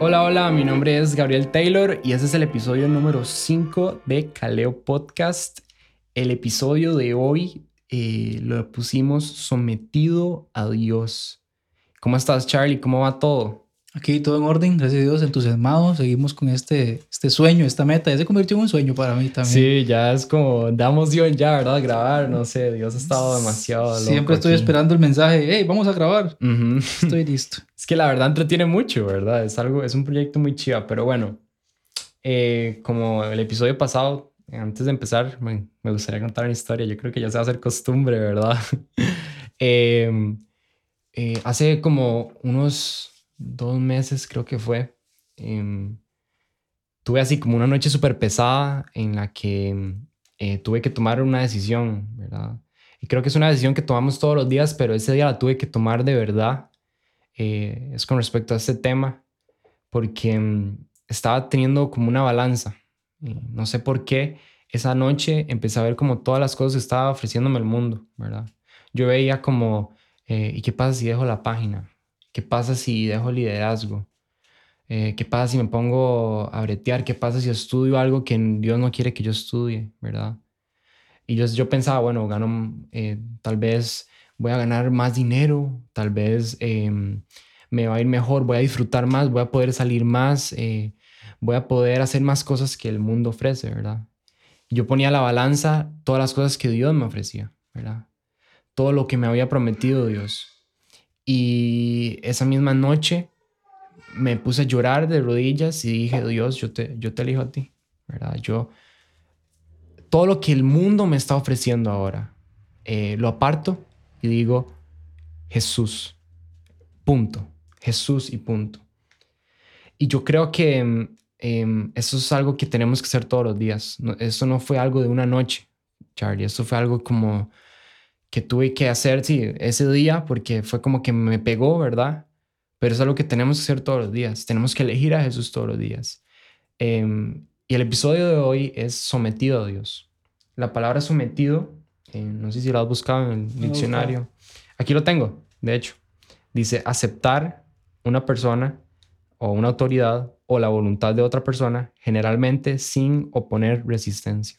Hola, hola, mi nombre es Gabriel Taylor y este es el episodio número 5 de Caleo Podcast. El episodio de hoy eh, lo pusimos sometido a Dios. ¿Cómo estás, Charlie? ¿Cómo va todo? Aquí todo en orden, gracias a Dios, entusiasmado. Seguimos con este, este sueño, esta meta. Ya se convirtió en un sueño para mí también. Sí, ya es como, damos Dios ya, ¿verdad? Grabar, no sé, Dios ha estado demasiado. Loco Siempre estoy esperando el mensaje, hey, vamos a grabar. Estoy listo. es que la verdad entretiene mucho, ¿verdad? Es algo, es un proyecto muy chiva, pero bueno, eh, como el episodio pasado, antes de empezar, me, me, gustaría contar una historia. Yo creo que ya se va a hacer costumbre, ¿verdad? eh, eh, hace como unos dos meses creo que fue, eh, tuve así como una noche súper pesada en la que eh, tuve que tomar una decisión, ¿verdad? Y creo que es una decisión que tomamos todos los días, pero ese día la tuve que tomar de verdad. Eh, es con respecto a este tema, porque um, estaba teniendo como una balanza. no sé por qué esa noche empecé a ver como todas las cosas que estaba ofreciéndome el mundo, ¿verdad? Yo veía como, eh, ¿y qué pasa si dejo la página? ¿Qué pasa si dejo liderazgo? Eh, ¿Qué pasa si me pongo a bretear? ¿Qué pasa si estudio algo que Dios no quiere que yo estudie? ¿Verdad? Y yo, yo pensaba, bueno, gano, eh, tal vez voy a ganar más dinero, tal vez eh, me va a ir mejor, voy a disfrutar más, voy a poder salir más, eh, voy a poder hacer más cosas que el mundo ofrece, ¿verdad? Yo ponía la balanza todas las cosas que Dios me ofrecía, ¿verdad? Todo lo que me había prometido Dios. Y esa misma noche me puse a llorar de rodillas y dije, Dios, yo te, yo te elijo a ti, ¿verdad? Yo, todo lo que el mundo me está ofreciendo ahora, eh, lo aparto y digo, Jesús, punto, Jesús y punto. Y yo creo que eh, eso es algo que tenemos que hacer todos los días. Eso no fue algo de una noche, Charlie, eso fue algo como que tuve que hacer, sí, ese día, porque fue como que me pegó, ¿verdad? Pero es algo que tenemos que hacer todos los días. Tenemos que elegir a Jesús todos los días. Eh, y el episodio de hoy es sometido a Dios. La palabra sometido, eh, no sé si lo has buscado en el diccionario. Aquí lo tengo, de hecho. Dice aceptar una persona o una autoridad o la voluntad de otra persona, generalmente sin oponer resistencia.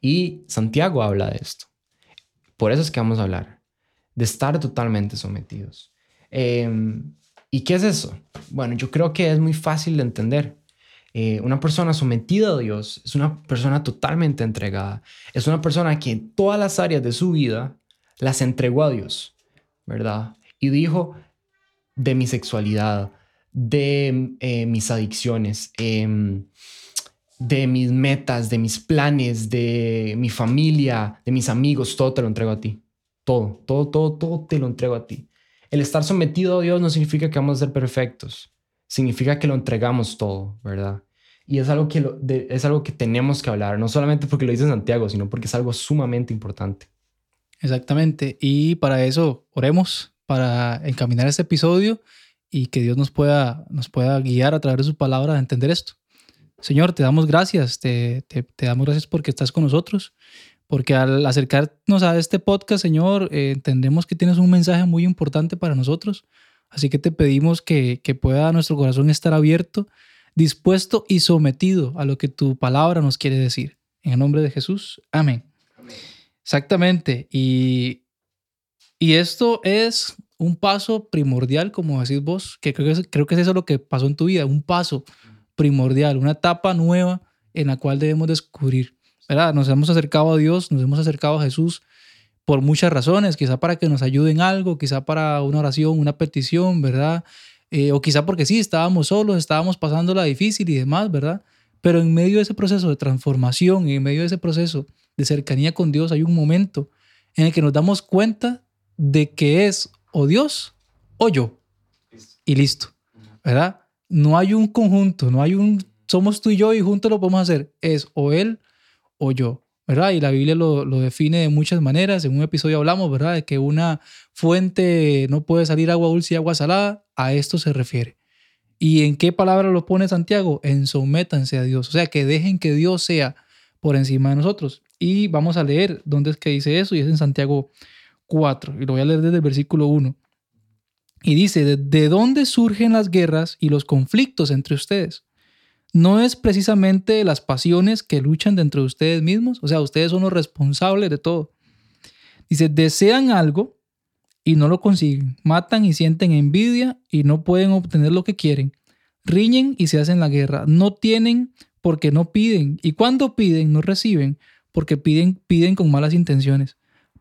Y Santiago habla de esto. Por eso es que vamos a hablar, de estar totalmente sometidos. Eh, ¿Y qué es eso? Bueno, yo creo que es muy fácil de entender. Eh, una persona sometida a Dios es una persona totalmente entregada. Es una persona que en todas las áreas de su vida las entregó a Dios, ¿verdad? Y dijo de mi sexualidad, de eh, mis adicciones, eh, de mis metas, de mis planes, de mi familia, de mis amigos, todo te lo entrego a ti. Todo, todo, todo, todo te lo entrego a ti. El estar sometido a Dios no significa que vamos a ser perfectos, significa que lo entregamos todo, ¿verdad? Y es algo que, lo, de, es algo que tenemos que hablar, no solamente porque lo dice Santiago, sino porque es algo sumamente importante. Exactamente, y para eso oremos, para encaminar este episodio y que Dios nos pueda, nos pueda guiar a través de su palabra a entender esto. Señor, te damos gracias, te, te, damos gracias porque estás con nosotros porque al acercarnos a este podcast, Señor, eh, entendemos que tienes un mensaje muy importante para nosotros. Así que te pedimos que, que pueda nuestro corazón estar abierto, dispuesto y sometido a lo que tu palabra nos quiere decir. En el nombre de Jesús, amén. amén. Exactamente. Y, y esto es un paso primordial, como decís vos, que creo, que es, creo que es eso lo que pasó en tu vida, un paso primordial, una etapa nueva en la cual debemos descubrir. ¿verdad? Nos hemos acercado a Dios, nos hemos acercado a Jesús por muchas razones, quizá para que nos ayude en algo, quizá para una oración, una petición, ¿verdad? Eh, o quizá porque sí, estábamos solos, estábamos pasándola difícil y demás, ¿verdad? Pero en medio de ese proceso de transformación, en medio de ese proceso de cercanía con Dios, hay un momento en el que nos damos cuenta de que es o Dios o yo. Y listo, ¿verdad? No hay un conjunto, no hay un, somos tú y yo y juntos lo podemos hacer. Es o Él o yo, ¿verdad? Y la Biblia lo, lo, define de muchas maneras. En un episodio hablamos, ¿verdad? De que una fuente no puede salir agua dulce y agua salada. A esto se refiere. ¿Y en qué palabra lo pone Santiago? En sométanse a Dios. O sea, que dejen que Dios sea por encima de nosotros. Y vamos a leer dónde es que dice eso. Y es en Santiago 4. Y lo voy a leer desde el versículo 1. Y dice, ¿de dónde surgen las guerras y los conflictos entre ustedes? ¿No es precisamente las pasiones que luchan dentro de ustedes mismos? O sea, ustedes son los responsables de todo. Dice, desean algo y no lo consiguen. Matan y sienten envidia y no pueden obtener lo que quieren. Riñen y se hacen la guerra. No tienen porque no piden. Y cuando piden, no reciben porque piden, piden con malas intenciones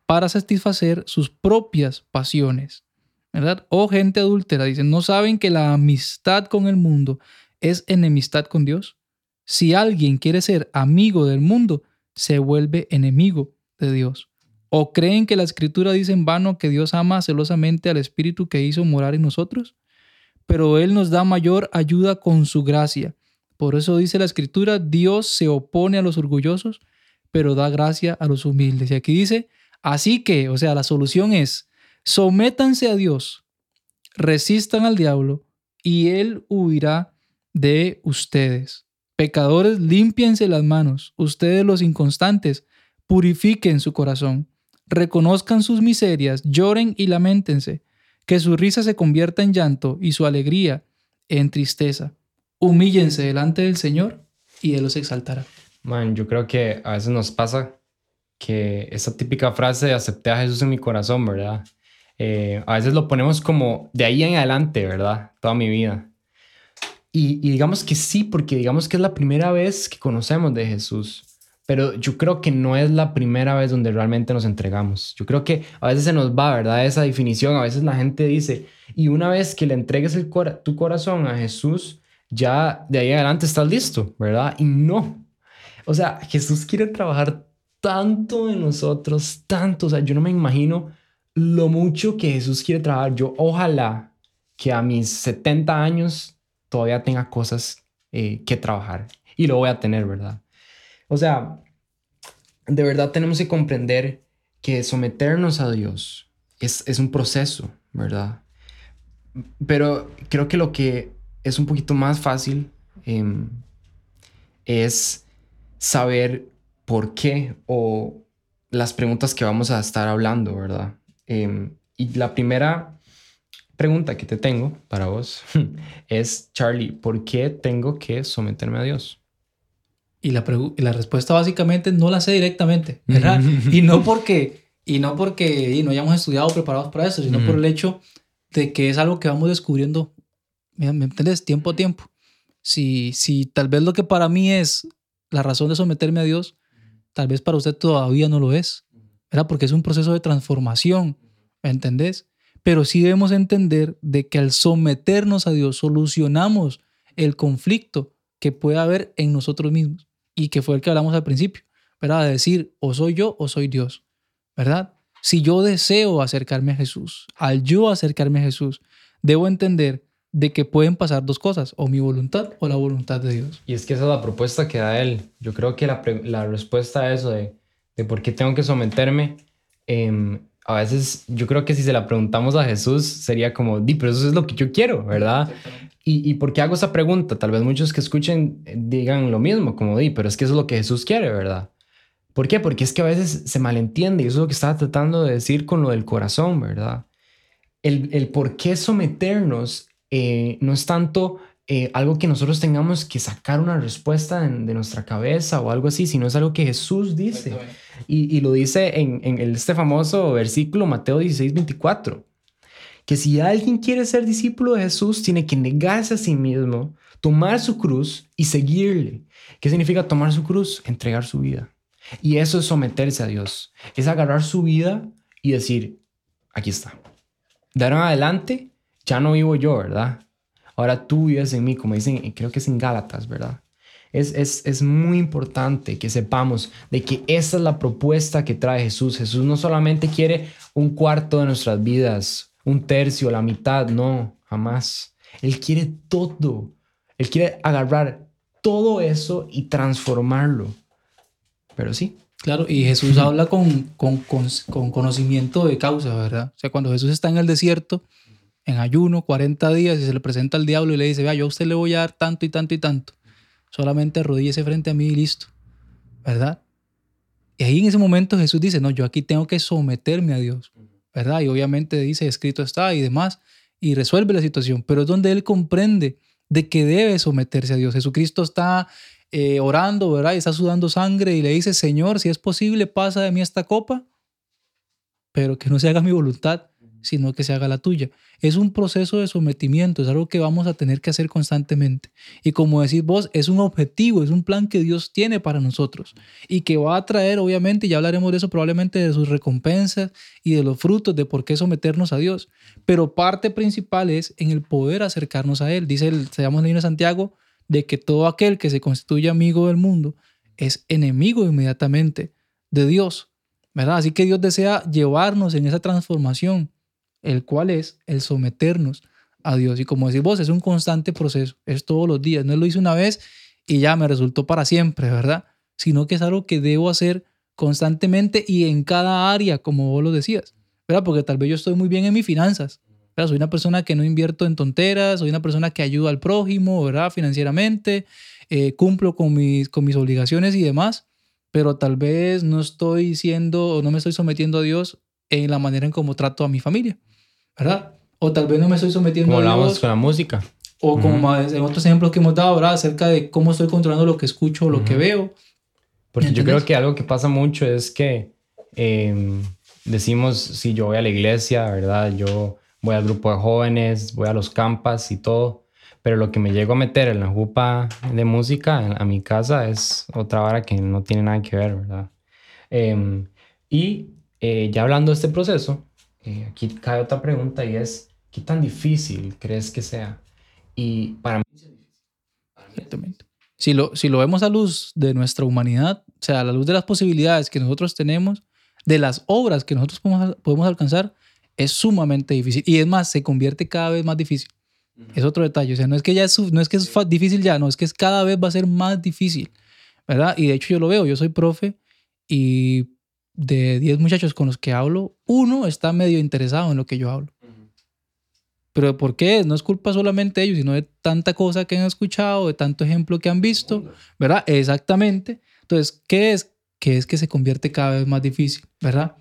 para satisfacer sus propias pasiones. ¿Verdad? O gente adúltera, dicen, ¿no saben que la amistad con el mundo es enemistad con Dios? Si alguien quiere ser amigo del mundo, se vuelve enemigo de Dios. ¿O creen que la escritura dice en vano que Dios ama celosamente al Espíritu que hizo morar en nosotros? Pero Él nos da mayor ayuda con su gracia. Por eso dice la escritura, Dios se opone a los orgullosos, pero da gracia a los humildes. Y aquí dice, así que, o sea, la solución es, Sométanse a Dios, resistan al diablo y él huirá de ustedes. Pecadores, límpiense las manos. Ustedes los inconstantes, purifiquen su corazón. Reconozcan sus miserias, lloren y lamentense. Que su risa se convierta en llanto y su alegría en tristeza. Humíllense delante del Señor y Él los exaltará. Man, yo creo que a veces nos pasa que esa típica frase de acepté a Jesús en mi corazón, ¿verdad? Eh, a veces lo ponemos como de ahí en adelante, ¿verdad? Toda mi vida. Y, digamos que sí, porque digamos que es la primera vez que conocemos de Jesús. Pero yo creo que no es la primera vez donde realmente nos entregamos. Yo creo que a veces se nos va, ¿verdad? Esa definición. A veces la gente dice, y una vez que le entregues el tu corazón a Jesús, ya de ahí en adelante estás listo, ¿verdad? Y no. O sea, Jesús quiere trabajar tanto en nosotros, tanto. O sea, yo no me imagino lo mucho que Jesús quiere trabajar. Yo ojalá que a mis 70 años todavía tenga cosas eh, que trabajar y lo voy a tener, ¿verdad? O sea, de verdad tenemos que comprender que someternos a Dios es, es un proceso, ¿verdad? Pero creo que lo que es un poquito más fácil em, es saber por qué o las preguntas que vamos a estar hablando, ¿verdad? Em, y la primera pregunta que te tengo para vos es, Charlie, ¿por qué tengo que someterme a Dios? Y la, la respuesta básicamente no la sé directamente, ¿verdad? y no porque, y no porque y no hayamos estudiado preparados para eso, sino por el hecho de que es algo que vamos descubriendo, ¿me, entiendes? Tiempo a tiempo. Si, si tal vez lo que para mí es la razón de someterme a Dios, tal vez para usted todavía no lo es. Porque es un proceso de transformación, ¿me entendés? Pero sí debemos entender de que al someternos a Dios solucionamos el conflicto que puede haber en nosotros mismos y que fue el que hablamos al principio, ¿verdad? De decir, o soy yo o soy Dios, ¿verdad? Si yo deseo acercarme a Jesús, al yo acercarme a Jesús, debo entender de que pueden pasar dos cosas, o mi voluntad o la voluntad de Dios. Y es que esa es la propuesta que da él. Yo creo que la, la respuesta a eso de de por qué tengo que someterme, em, a veces yo creo que si se la preguntamos a Jesús sería como, di, pero eso es lo que yo quiero, ¿verdad? ¿Y, ¿Y por qué hago esa pregunta? Tal vez muchos que escuchen eh, digan lo mismo, como di, pero es que eso es lo que Jesús quiere, ¿verdad? ¿Por qué? Porque es que a veces se malentiende y eso es lo que estaba tratando de decir con lo del corazón, ¿verdad? El, el por qué someternos eh, no es tanto eh, algo que nosotros tengamos que sacar una respuesta de nuestra cabeza o algo así, sino es algo que Jesús dice. Y, lo dice en, en, este famoso versículo Mateo 16, 24, que si alguien quiere ser discípulo de Jesús, tiene que negarse a sí mismo, tomar su cruz y seguirle. ¿Qué significa tomar su cruz? Entregar su vida. Y eso es someterse a Dios. Es agarrar su vida y decir, aquí está. De ahora en adelante, ya no vivo yo, ¿verdad? Ahora tú vives en mí, como dicen, creo que es en Gálatas, ¿verdad? Es, es, es, muy importante que sepamos de que esa es la propuesta que trae Jesús. Jesús no solamente quiere un cuarto de nuestras vidas, un tercio, la mitad, no, jamás. Él quiere todo. Él quiere agarrar todo eso y transformarlo. Pero sí. Claro, y Jesús habla con, con, con, con conocimiento de causa, ¿verdad? O sea, cuando Jesús está en el desierto, en ayuno, 40 días, y se le presenta al diablo y le dice, vea, yo a usted le voy a dar tanto y tanto y tanto. Solamente arrodíllese frente a mí y listo. ¿Verdad? Y ahí en ese momento Jesús dice, no, yo aquí tengo que someterme a Dios. ¿Verdad? Y obviamente dice, escrito está y demás. y resuelve la situación, pero es donde él comprende de que debe someterse a Dios. Jesucristo está eh, orando, ¿verdad? Y está sudando sangre y le dice, Señor, si es posible, pasa de mí esta copa, pero que no se haga mi voluntad, sino que se haga la tuya. Es un proceso de sometimiento, es algo que vamos a tener que hacer constantemente. Y como decís vos, es un objetivo, es un plan que Dios tiene para nosotros y que va a traer, obviamente, ya hablaremos de eso probablemente, de sus recompensas y de los frutos de por qué someternos a Dios. Pero parte principal es en el poder acercarnos a Él. Dice el, se llama el de Santiago, de que todo aquel que se constituye amigo del mundo es enemigo inmediatamente de Dios. ¿verdad? Así que Dios desea llevarnos en esa transformación el cual es el someternos a Dios. Y como decís vos, es un constante proceso, es todos los días. No lo hice una vez y ya me resultó para siempre, ¿verdad? Sino que es algo que debo hacer constantemente y en cada área, como vos lo decías, ¿verdad? Porque tal vez yo estoy muy bien en mis finanzas, ¿verdad? Soy una persona que no invierto en tonteras, soy una persona que ayuda al prójimo, ¿verdad? Financieramente, eh, cumplo con mis, con mis obligaciones y demás, pero tal vez no estoy siendo o no me estoy sometiendo a Dios en la manera en cómo trato a mi familia. ¿Verdad? O tal vez no me estoy sometiendo como a Dios. con la música. O como en otros ejemplos que hemos dado, ¿verdad? Acerca de cómo estoy controlando lo que escucho lo que veo. Porque yo creo que algo que pasa mucho es que em, decimos, si yo voy a la iglesia, ¿verdad? Yo voy al grupo de jóvenes, voy a los campas y todo, pero lo que me llego a meter en la jupa de música a mi casa es otra vara que no tiene nada que ver, ¿verdad? Em, y eh, ya hablando de este proceso, eh, aquí cae otra pregunta y es, ¿qué tan difícil crees que sea? Y para mí es difícil. Si lo, si lo vemos a luz de nuestra humanidad, o sea, a la luz de las posibilidades que nosotros tenemos, de las obras que nosotros podemos, podemos alcanzar, es sumamente difícil. Y es más, se convierte cada vez más difícil. Es otro detalle. O sea, no es que ya es, no es que es difícil ya, no, es que es cada vez va a ser más difícil. ¿Verdad? Y de hecho yo lo veo, yo soy profe y de 10 muchachos con los que hablo, uno está medio interesado en lo que yo hablo. Pero ¿por qué? No es culpa solamente de ellos, sino de tanta cosa que han escuchado, de tanto ejemplo que han visto, ¿verdad? Exactamente. Entonces, ¿qué es? Que es que se convierte cada vez más difícil, ¿verdad?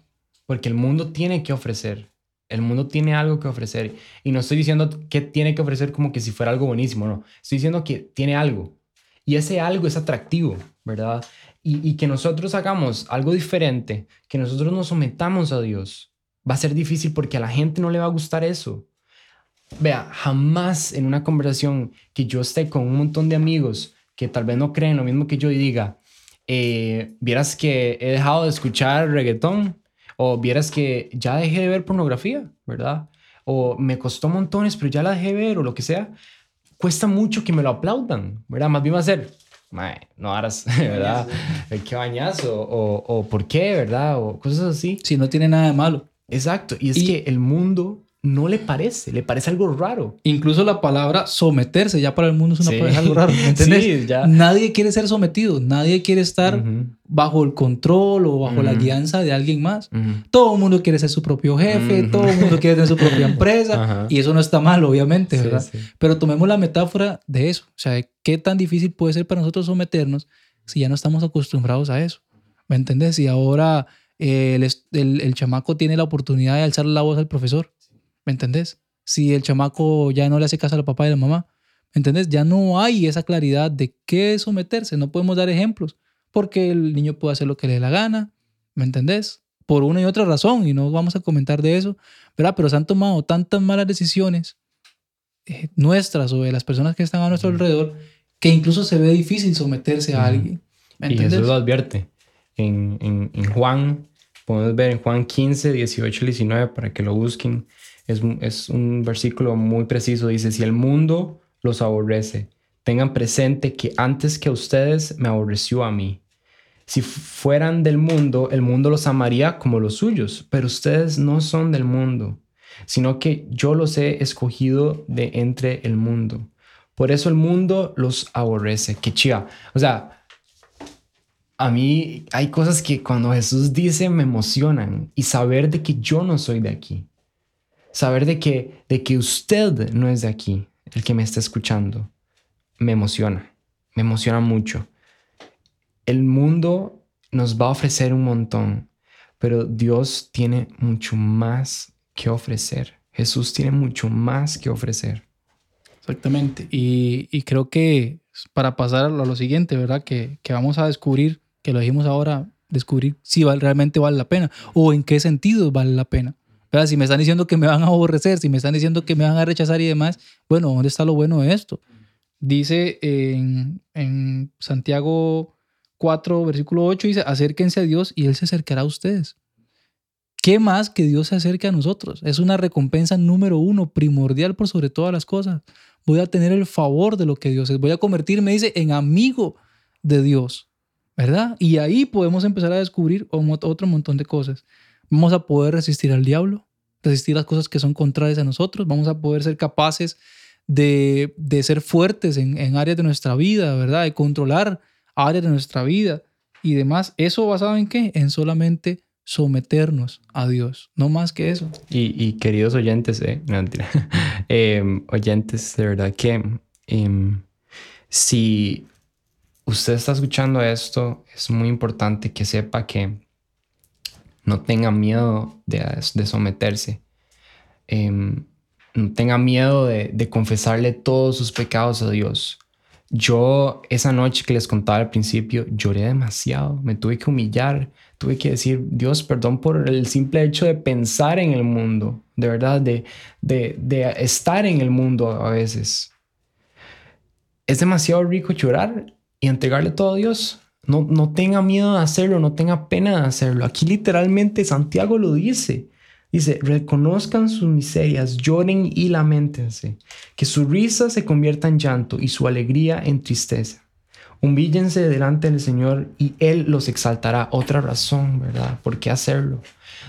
Porque el mundo tiene que ofrecer. El mundo tiene algo que ofrecer. Y no estoy diciendo que tiene que ofrecer como que si fuera algo buenísimo, no. Estoy diciendo que tiene algo. Y ese algo es atractivo, ¿verdad? Y, que nosotros hagamos algo diferente, que nosotros nos sometamos a Dios, va a ser difícil porque a la gente no le va a gustar eso. Vea, jamás en una conversación que yo esté con un montón de amigos que tal vez no creen lo mismo que yo y diga, eh, vieras que he dejado de escuchar reggaetón o vieras que ya dejé de ver pornografía, ¿verdad? O me costó montones, pero ya la dejé ver o lo que sea. Cuesta mucho que me lo aplaudan, ¿verdad? Más bien va a ser, no harás, ¿verdad? Qué bañazo, o, o por qué, ¿verdad? O cosas así. Si no tiene nada de malo. Exacto, y es que el mundo no le parece, le parece algo raro. Incluso la palabra someterse ya para el mundo es una palabra algo raro, ¿entendés? ya. Nadie quiere ser sometido, nadie quiere estar bajo el control o bajo la guianza de alguien más. Todo el mundo quiere ser su propio jefe, todo el mundo quiere tener su propia empresa y eso no está mal, obviamente, ¿verdad? Pero tomemos la metáfora de eso, o sea, qué tan difícil puede ser para nosotros someternos si ya no estamos acostumbrados a eso. ¿Me entendés? Si ahora eh, el, el chamaco tiene la oportunidad de alzar la voz al profesor ¿Me entendés? Si el chamaco ya no le hace caso a la papá y a la mamá, ¿me entendés? Ya no hay esa claridad de qué someterse. No podemos dar ejemplos porque el niño puede hacer lo que le dé la gana, ¿me entendés? Por una y otra razón, y no vamos a comentar de eso, ¿verdad? Pero se han tomado tantas malas decisiones eh, nuestras o de las personas que están a nuestro alrededor que incluso se ve difícil someterse a alguien. Y Jesús lo advierte. En, en, en Juan, podemos ver en Juan 15, 18 19 para que lo busquen es, un versículo muy preciso. Dice, si el mundo los aborrece, tengan presente que antes que ustedes me aborreció a mí. Si fueran del mundo, el mundo los amaría como los suyos, pero ustedes no son del mundo, sino que yo los he escogido de entre el mundo. Por eso el mundo los aborrece. Qué chiva. O sea, a mí hay cosas que cuando Jesús dice me emocionan y saber de que yo no soy de aquí saber de que, de que usted no es de aquí, el que me está escuchando, me emociona, me emociona mucho. El mundo nos va a ofrecer un montón, pero Dios tiene mucho más que ofrecer. Jesús tiene mucho más que ofrecer. Exactamente. Y, creo que para pasar a lo, siguiente, ¿verdad? Que, que, vamos a descubrir, que lo dijimos ahora, descubrir si realmente vale la pena o en qué sentido vale la pena. Si me están diciendo que me van a aborrecer, si me están diciendo que me van a rechazar y demás, bueno, ¿dónde está lo bueno de esto? Dice en, en Santiago 4, versículo 8, dice, acérquense a Dios y Él se acercará a ustedes. ¿Qué más que Dios se acerque a nosotros? Es una recompensa número uno, primordial por sobre todas las cosas. Voy a tener el favor de lo que Dios es. Voy a convertirme, dice, en amigo de Dios. ¿Verdad? Y ahí podemos empezar a descubrir otro montón de cosas. Vamos a poder resistir al diablo, resistir las cosas que son contrarias a nosotros. Vamos a poder ser capaces de, ser fuertes en, en áreas de nuestra vida, ¿verdad? De controlar áreas de nuestra vida y demás. ¿Eso basado en qué? En solamente someternos a Dios, no más que eso. Y, queridos oyentes, eh, em, oyentes, de verdad que em, si usted está escuchando esto, es muy importante que sepa que no tenga miedo de, someterse. Em, no tenga miedo de, de confesarle todos sus pecados a Dios. Yo esa noche que les contaba al principio lloré demasiado, me tuve que humillar, tuve que decir, Dios, perdón por el simple hecho de pensar en el mundo, de verdad, de, de, estar en el mundo a veces. Es demasiado rico llorar y entregarle todo a Dios. No, no tenga miedo de hacerlo, no tenga pena de hacerlo. Aquí literalmente Santiago lo dice. Dice, reconozcan sus miserias, lloren y lamentense, que su risa se convierta en llanto y su alegría en tristeza. Humíllense delante del Señor y Él los exaltará. Otra razón, ¿verdad? ¿Por qué hacerlo?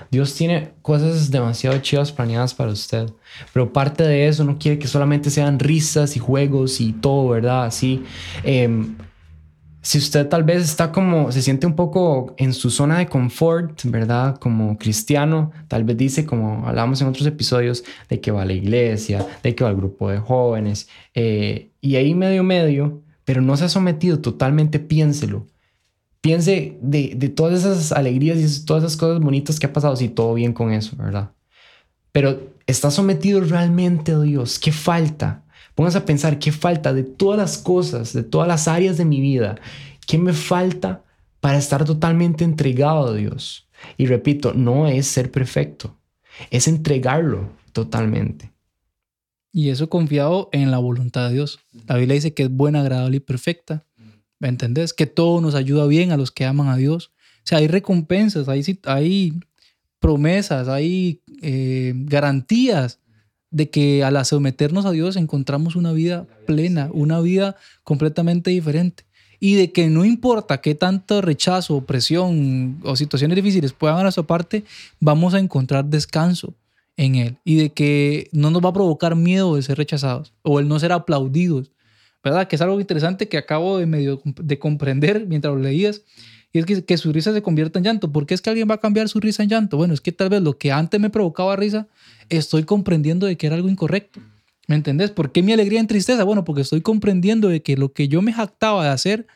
Dios tiene cosas demasiado chivas planeadas para usted, pero parte de eso no quiere que solamente sean risas y juegos y todo, ¿verdad? Así. Em, si usted tal vez está como, se siente un poco en su zona de confort, ¿verdad? Como cristiano, tal vez dice, como hablamos en otros episodios, de que va a la iglesia, de que va al grupo de jóvenes, eh, y ahí medio medio, pero no se ha sometido totalmente, piénselo. Piense de, de todas esas alegrías y todas esas cosas bonitas que ha pasado, si todo bien con eso, ¿verdad? Pero está sometido realmente a Dios. ¿Qué falta? Pónganse a pensar qué falta de todas las cosas, de todas las áreas de mi vida, qué me falta para estar totalmente entregado a Dios. Y repito, no es ser perfecto, es entregarlo totalmente. Y eso confiado en la voluntad de Dios. La Biblia dice que es buena, agradable y perfecta. ¿Me entendés? Que todo nos ayuda bien a los que aman a Dios. O sea, hay recompensas, hay, hay promesas, hay eh, garantías de que al someternos a Dios encontramos una vida plena, una vida completamente diferente. Y de que no importa qué tanto rechazo, opresión o situaciones difíciles puedan a nuestra parte, vamos a encontrar descanso en Él. Y de que no nos va a provocar miedo de ser rechazados o el no ser aplaudidos. ¿Verdad? Que es algo interesante que acabo de medio de comprender mientras lo leías. Y es que, que su risa se convierta en llanto. ¿Por qué es que alguien va a cambiar su risa en llanto? Bueno, es que tal vez lo que antes me provocaba risa, estoy comprendiendo de que era algo incorrecto. ¿Me entendés? ¿Por qué mi alegría en tristeza? Bueno, porque estoy comprendiendo de que lo que yo me jactaba de hacer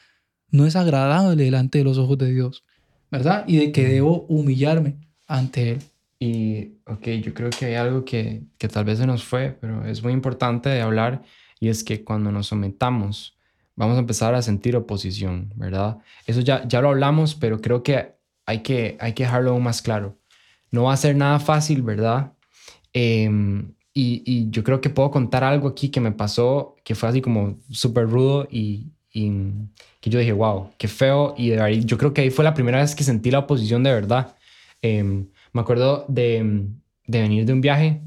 no es agradable delante de los ojos de Dios, ¿verdad? Y de que debo humillarme ante Él. Y, ok, yo creo que hay algo que, que tal vez se nos fue, pero es muy importante de hablar y es que cuando nos sometamos, vamos a empezar a sentir oposición, ¿verdad? Eso ya, ya lo hablamos, pero creo que hay, que hay que dejarlo aún más claro. No va a ser nada fácil, ¿verdad? Em, y, yo creo que puedo contar algo aquí que me pasó, que fue así como súper rudo y, que yo dije, wow, qué feo. Y de ahí, yo creo que ahí fue la primera vez que sentí la oposición de verdad. Em, me acuerdo de, de, venir de un viaje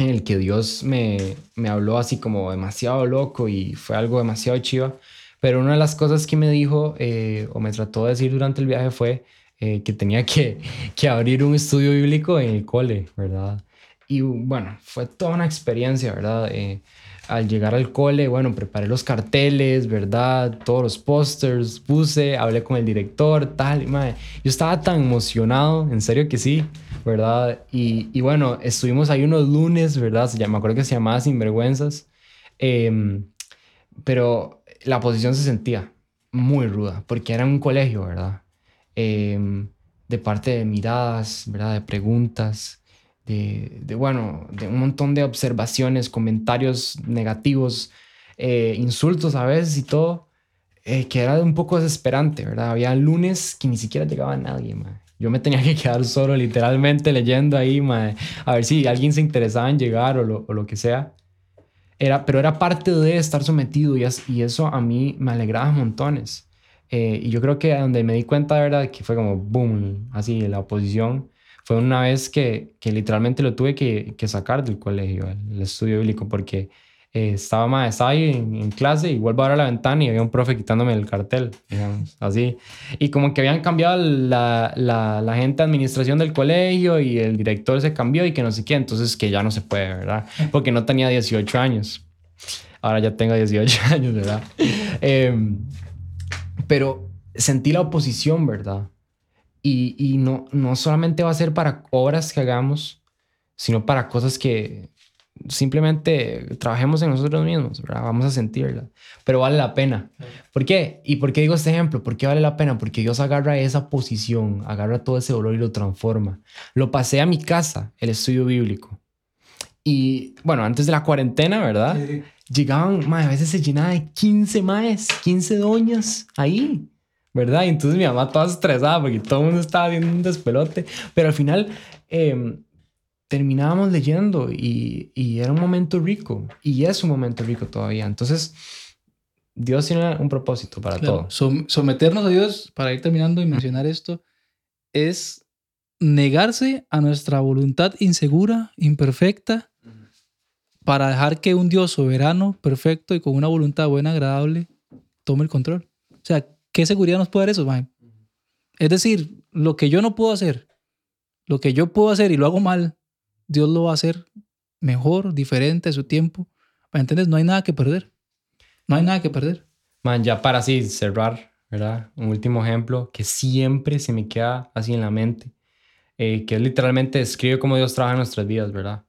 en el que Dios me, me habló así como demasiado loco y fue algo demasiado chiva. Pero una de las cosas que me dijo eh, o me trató de decir durante el viaje fue eh, que tenía que, que abrir un estudio bíblico en el cole, ¿verdad? Y bueno, fue toda una experiencia, ¿verdad? Eh, al llegar al cole, bueno, preparé los carteles, ¿verdad? Todos los pósters, puse, hablé con el director, tal, y madre. Yo estaba tan emocionado, en serio que sí, ¿verdad? Y, bueno, estuvimos ahí unos lunes, ¿verdad? me acuerdo que se llamaba Sinvergüenzas, eh, pero la posición se sentía muy ruda, porque era un colegio, ¿verdad? Em, de parte de miradas, ¿verdad? De preguntas, de, bueno, de un montón de observaciones, comentarios negativos, eh, insultos a veces y todo, eh, que era un poco desesperante, ¿verdad? Había lunes que ni siquiera llegaba nadie, man. Yo me tenía que quedar solo, literalmente leyendo ahí, man, a ver si alguien se interesaba en llegar o lo, o lo que sea. Era, pero era parte de estar sometido y, eso a mí me alegraba montones. Eh, y yo creo que donde me di cuenta de verdad que fue como boom, así la oposición, fue una vez que, que literalmente lo tuve que, sacar del colegio, el estudio bíblico, porque eh, estaba, más, estaba ahí en, clase y vuelvo a abrir la ventana y había un profe quitándome el cartel, digamos, así. Y como que habían cambiado la, la, gente de administración del colegio y el director se cambió y que no sé qué, entonces que ya no se puede, ¿verdad? Porque no tenía 18 años. Ahora ya tengo 18 años, ¿verdad? Eh, pero sentí la oposición, ¿verdad? Y, y, no, no solamente va a ser para obras que hagamos, sino para cosas que simplemente trabajemos en nosotros mismos, ¿verdad? Vamos a sentirla. Pero vale la pena. ¿Por qué? ¿Y por qué digo este ejemplo? ¿Por qué vale la pena? Porque Dios agarra esa posición, agarra todo ese dolor y lo transforma. Lo pasé a mi casa, el estudio bíblico. Y bueno, antes de la cuarentena, ¿verdad? Sí llegaban, a veces se llenaba de 15 maes, 15 doñas ahí, ¿verdad? Y entonces mi mamá toda estresada porque todo el mundo estaba haciendo un despelote, pero al final em, terminábamos leyendo y, y, era un momento rico y es un momento rico todavía. Entonces, Dios tiene un propósito para todo. someternos a Dios, para ir terminando y mencionar esto, es negarse a nuestra voluntad insegura, imperfecta, para dejar que un Dios soberano, perfecto y con una voluntad buena, agradable, tome el control. O sea, ¿qué seguridad nos puede dar eso, man? Es decir, lo que yo no puedo hacer, lo que yo puedo hacer y lo hago mal, Dios lo va a hacer mejor, diferente a su tiempo. ¿Me entiendes? No hay nada que perder. No hay nada que perder. Man, ya para así cerrar, ¿verdad? Un último ejemplo que siempre se me queda así en la mente, eh, que literalmente describe cómo Dios trabaja en nuestras vidas, ¿verdad?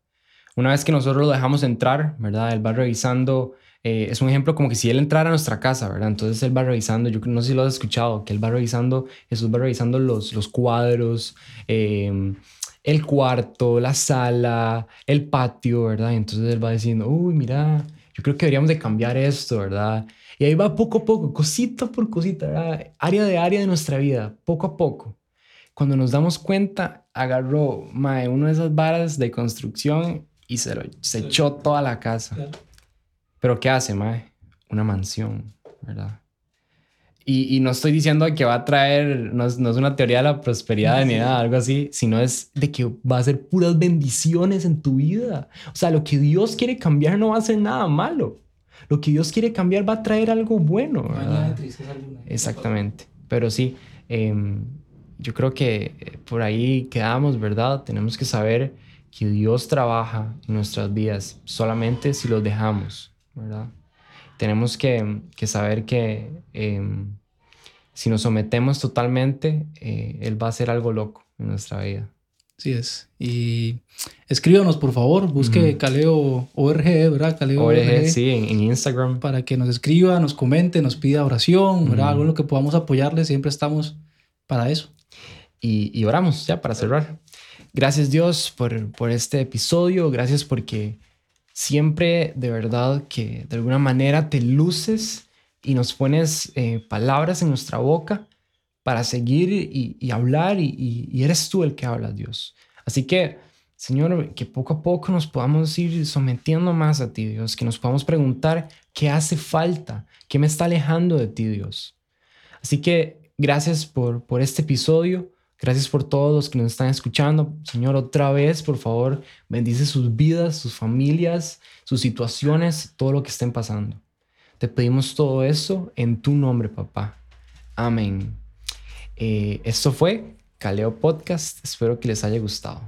Una vez que nosotros lo dejamos entrar, ¿verdad? Él va revisando, eh, es un ejemplo como que si él entrara a nuestra casa, ¿verdad? Entonces él va revisando, yo no sé si lo has escuchado, que él va revisando, Jesús va revisando los, los cuadros, em, el cuarto, la sala, el patio, ¿verdad? Y entonces él va diciendo, uy, mira, yo creo que deberíamos de cambiar esto, ¿verdad? Y ahí va poco a poco, cosita por cosita, ¿verdad? Área de área de nuestra vida, poco a poco. Cuando nos damos cuenta, agarró mae, una de esas varas de construcción y se, lo, se echó toda la casa. Pero ¿qué hace, Mae? Una mansión, ¿verdad? Y, y, no estoy diciendo que va a traer, no es, no es una teoría de la prosperidad ni nada, algo así, sino es de que va a ser puras bendiciones en tu vida. O sea, lo que Dios quiere cambiar no va a ser nada malo. Lo que Dios quiere cambiar va a traer algo bueno. ¿verdad? Exactamente. Pero sí, eh, yo creo que por ahí quedamos, ¿verdad? Tenemos que saber que Dios trabaja en nuestras vidas solamente si los dejamos, ¿verdad? Tenemos que, que saber que em, si nos sometemos totalmente, eh, Él va a hacer algo loco en nuestra vida. Así es. Y escríbanos, por favor. Busque Caleo ORG, ¿verdad? Caleo ORG, sí, en, Instagram. Para que nos escriba, nos comente, nos pida oración, ¿verdad? Algo en lo que podamos apoyarle. Siempre estamos para eso. Y, y oramos ya para cerrar. Gracias Dios por, por este episodio, gracias porque siempre de verdad que de alguna manera te luces y nos pones eh, palabras en nuestra boca para seguir y, hablar y, eres tú el que habla, Dios. Así que, Señor, que poco a poco nos podamos ir sometiendo más a ti, Dios, que nos podamos preguntar qué hace falta, qué me está alejando de ti, Dios. Así que gracias por, por este episodio. Gracias por todos los que nos están escuchando. Señor, otra vez, por favor, bendice sus vidas, sus familias, sus situaciones, todo lo que estén pasando. Te pedimos todo eso en tu nombre, papá. Amén. Eh, esto fue Caleo Podcast. Espero que les haya gustado.